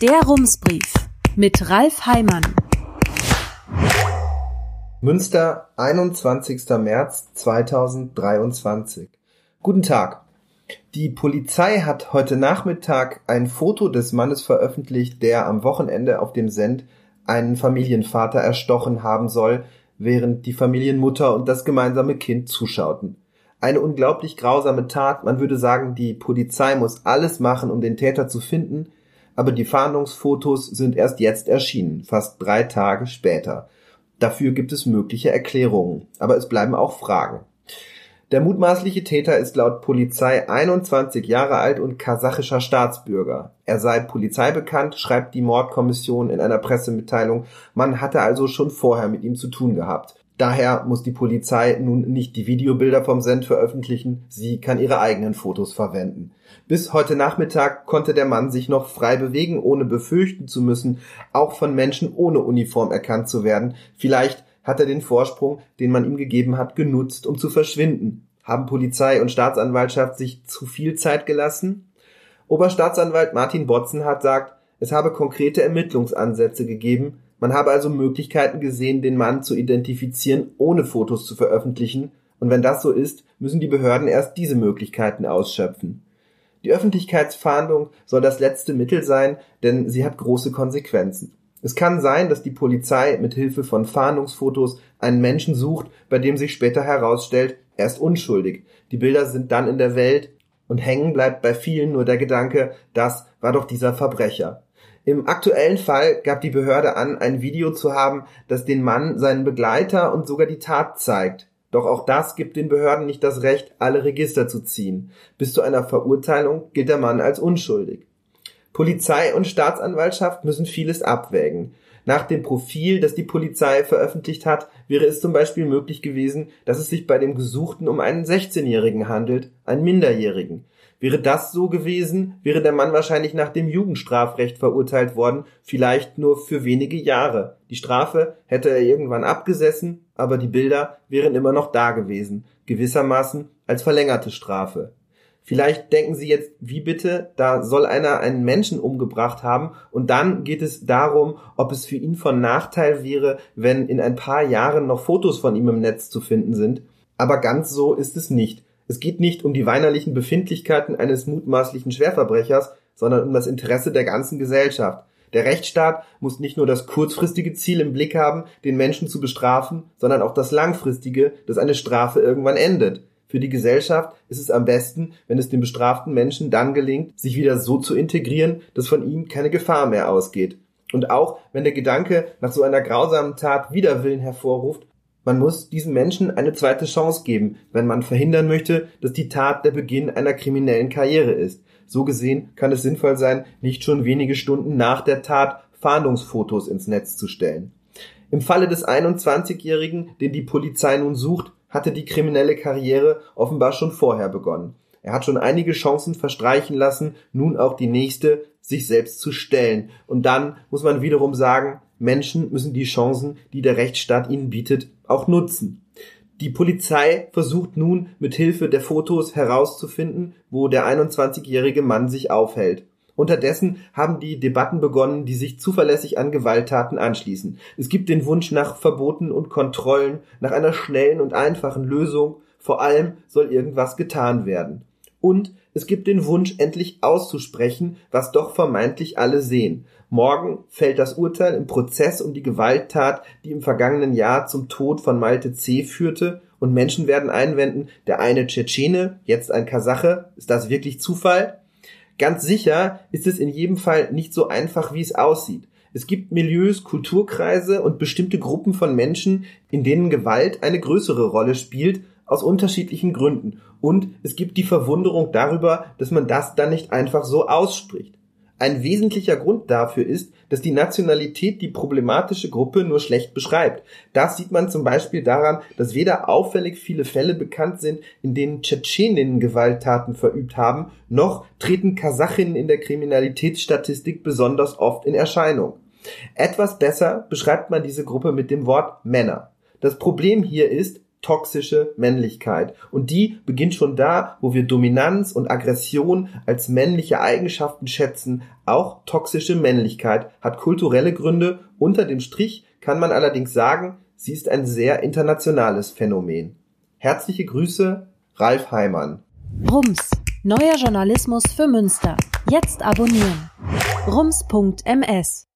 Der Rumsbrief mit Ralf Heimann. Münster, 21. März 2023. Guten Tag. Die Polizei hat heute Nachmittag ein Foto des Mannes veröffentlicht, der am Wochenende auf dem Send einen Familienvater erstochen haben soll, während die Familienmutter und das gemeinsame Kind zuschauten. Eine unglaublich grausame Tat. Man würde sagen, die Polizei muss alles machen, um den Täter zu finden, aber die Fahndungsfotos sind erst jetzt erschienen, fast drei Tage später. Dafür gibt es mögliche Erklärungen, aber es bleiben auch Fragen. Der mutmaßliche Täter ist laut Polizei 21 Jahre alt und kasachischer Staatsbürger. Er sei polizeibekannt, schreibt die Mordkommission in einer Pressemitteilung. Man hatte also schon vorher mit ihm zu tun gehabt. Daher muss die Polizei nun nicht die Videobilder vom Send veröffentlichen, sie kann ihre eigenen Fotos verwenden. Bis heute Nachmittag konnte der Mann sich noch frei bewegen, ohne befürchten zu müssen, auch von Menschen ohne Uniform erkannt zu werden. Vielleicht hat er den Vorsprung, den man ihm gegeben hat, genutzt, um zu verschwinden. Haben Polizei und Staatsanwaltschaft sich zu viel Zeit gelassen? Oberstaatsanwalt Martin Botzen hat sagt, es habe konkrete Ermittlungsansätze gegeben, man habe also Möglichkeiten gesehen, den Mann zu identifizieren, ohne Fotos zu veröffentlichen, und wenn das so ist, müssen die Behörden erst diese Möglichkeiten ausschöpfen. Die Öffentlichkeitsfahndung soll das letzte Mittel sein, denn sie hat große Konsequenzen. Es kann sein, dass die Polizei mit Hilfe von Fahndungsfotos einen Menschen sucht, bei dem sich später herausstellt, er ist unschuldig. Die Bilder sind dann in der Welt und hängen bleibt bei vielen nur der Gedanke, das war doch dieser Verbrecher. Im aktuellen Fall gab die Behörde an, ein Video zu haben, das den Mann, seinen Begleiter und sogar die Tat zeigt. Doch auch das gibt den Behörden nicht das Recht, alle Register zu ziehen. Bis zu einer Verurteilung gilt der Mann als unschuldig. Polizei und Staatsanwaltschaft müssen vieles abwägen. Nach dem Profil, das die Polizei veröffentlicht hat, wäre es zum Beispiel möglich gewesen, dass es sich bei dem Gesuchten um einen 16-Jährigen handelt, einen Minderjährigen. Wäre das so gewesen, wäre der Mann wahrscheinlich nach dem Jugendstrafrecht verurteilt worden, vielleicht nur für wenige Jahre. Die Strafe hätte er irgendwann abgesessen, aber die Bilder wären immer noch da gewesen, gewissermaßen als verlängerte Strafe. Vielleicht denken Sie jetzt, wie bitte, da soll einer einen Menschen umgebracht haben und dann geht es darum, ob es für ihn von Nachteil wäre, wenn in ein paar Jahren noch Fotos von ihm im Netz zu finden sind. Aber ganz so ist es nicht. Es geht nicht um die weinerlichen Befindlichkeiten eines mutmaßlichen Schwerverbrechers, sondern um das Interesse der ganzen Gesellschaft. Der Rechtsstaat muss nicht nur das kurzfristige Ziel im Blick haben, den Menschen zu bestrafen, sondern auch das langfristige, dass eine Strafe irgendwann endet. Für die Gesellschaft ist es am besten, wenn es dem bestraften Menschen dann gelingt, sich wieder so zu integrieren, dass von ihm keine Gefahr mehr ausgeht. Und auch wenn der Gedanke nach so einer grausamen Tat Widerwillen hervorruft, man muss diesen Menschen eine zweite Chance geben, wenn man verhindern möchte, dass die Tat der Beginn einer kriminellen Karriere ist. So gesehen kann es sinnvoll sein, nicht schon wenige Stunden nach der Tat Fahndungsfotos ins Netz zu stellen. Im Falle des 21-Jährigen, den die Polizei nun sucht, hatte die kriminelle Karriere offenbar schon vorher begonnen. Er hat schon einige Chancen verstreichen lassen, nun auch die nächste, sich selbst zu stellen. Und dann muss man wiederum sagen, Menschen müssen die Chancen, die der Rechtsstaat ihnen bietet, auch nutzen. Die Polizei versucht nun mit Hilfe der Fotos herauszufinden, wo der 21-jährige Mann sich aufhält. Unterdessen haben die Debatten begonnen, die sich zuverlässig an Gewalttaten anschließen. Es gibt den Wunsch nach Verboten und Kontrollen, nach einer schnellen und einfachen Lösung. Vor allem soll irgendwas getan werden. Und es gibt den Wunsch, endlich auszusprechen, was doch vermeintlich alle sehen. Morgen fällt das Urteil im Prozess um die Gewalttat, die im vergangenen Jahr zum Tod von Malte C. führte, und Menschen werden einwenden, der eine Tschetschene, jetzt ein Kasache, ist das wirklich Zufall? Ganz sicher ist es in jedem Fall nicht so einfach, wie es aussieht. Es gibt Milieus, Kulturkreise und bestimmte Gruppen von Menschen, in denen Gewalt eine größere Rolle spielt, aus unterschiedlichen Gründen. Und es gibt die Verwunderung darüber, dass man das dann nicht einfach so ausspricht. Ein wesentlicher Grund dafür ist, dass die Nationalität die problematische Gruppe nur schlecht beschreibt. Das sieht man zum Beispiel daran, dass weder auffällig viele Fälle bekannt sind, in denen Tschetscheninnen Gewalttaten verübt haben, noch treten Kasachinnen in der Kriminalitätsstatistik besonders oft in Erscheinung. Etwas besser beschreibt man diese Gruppe mit dem Wort Männer. Das Problem hier ist, toxische Männlichkeit. Und die beginnt schon da, wo wir Dominanz und Aggression als männliche Eigenschaften schätzen. Auch toxische Männlichkeit hat kulturelle Gründe. Unter dem Strich kann man allerdings sagen, sie ist ein sehr internationales Phänomen. Herzliche Grüße, Ralf Heimann. Rums, neuer Journalismus für Münster. Jetzt abonnieren. rums.ms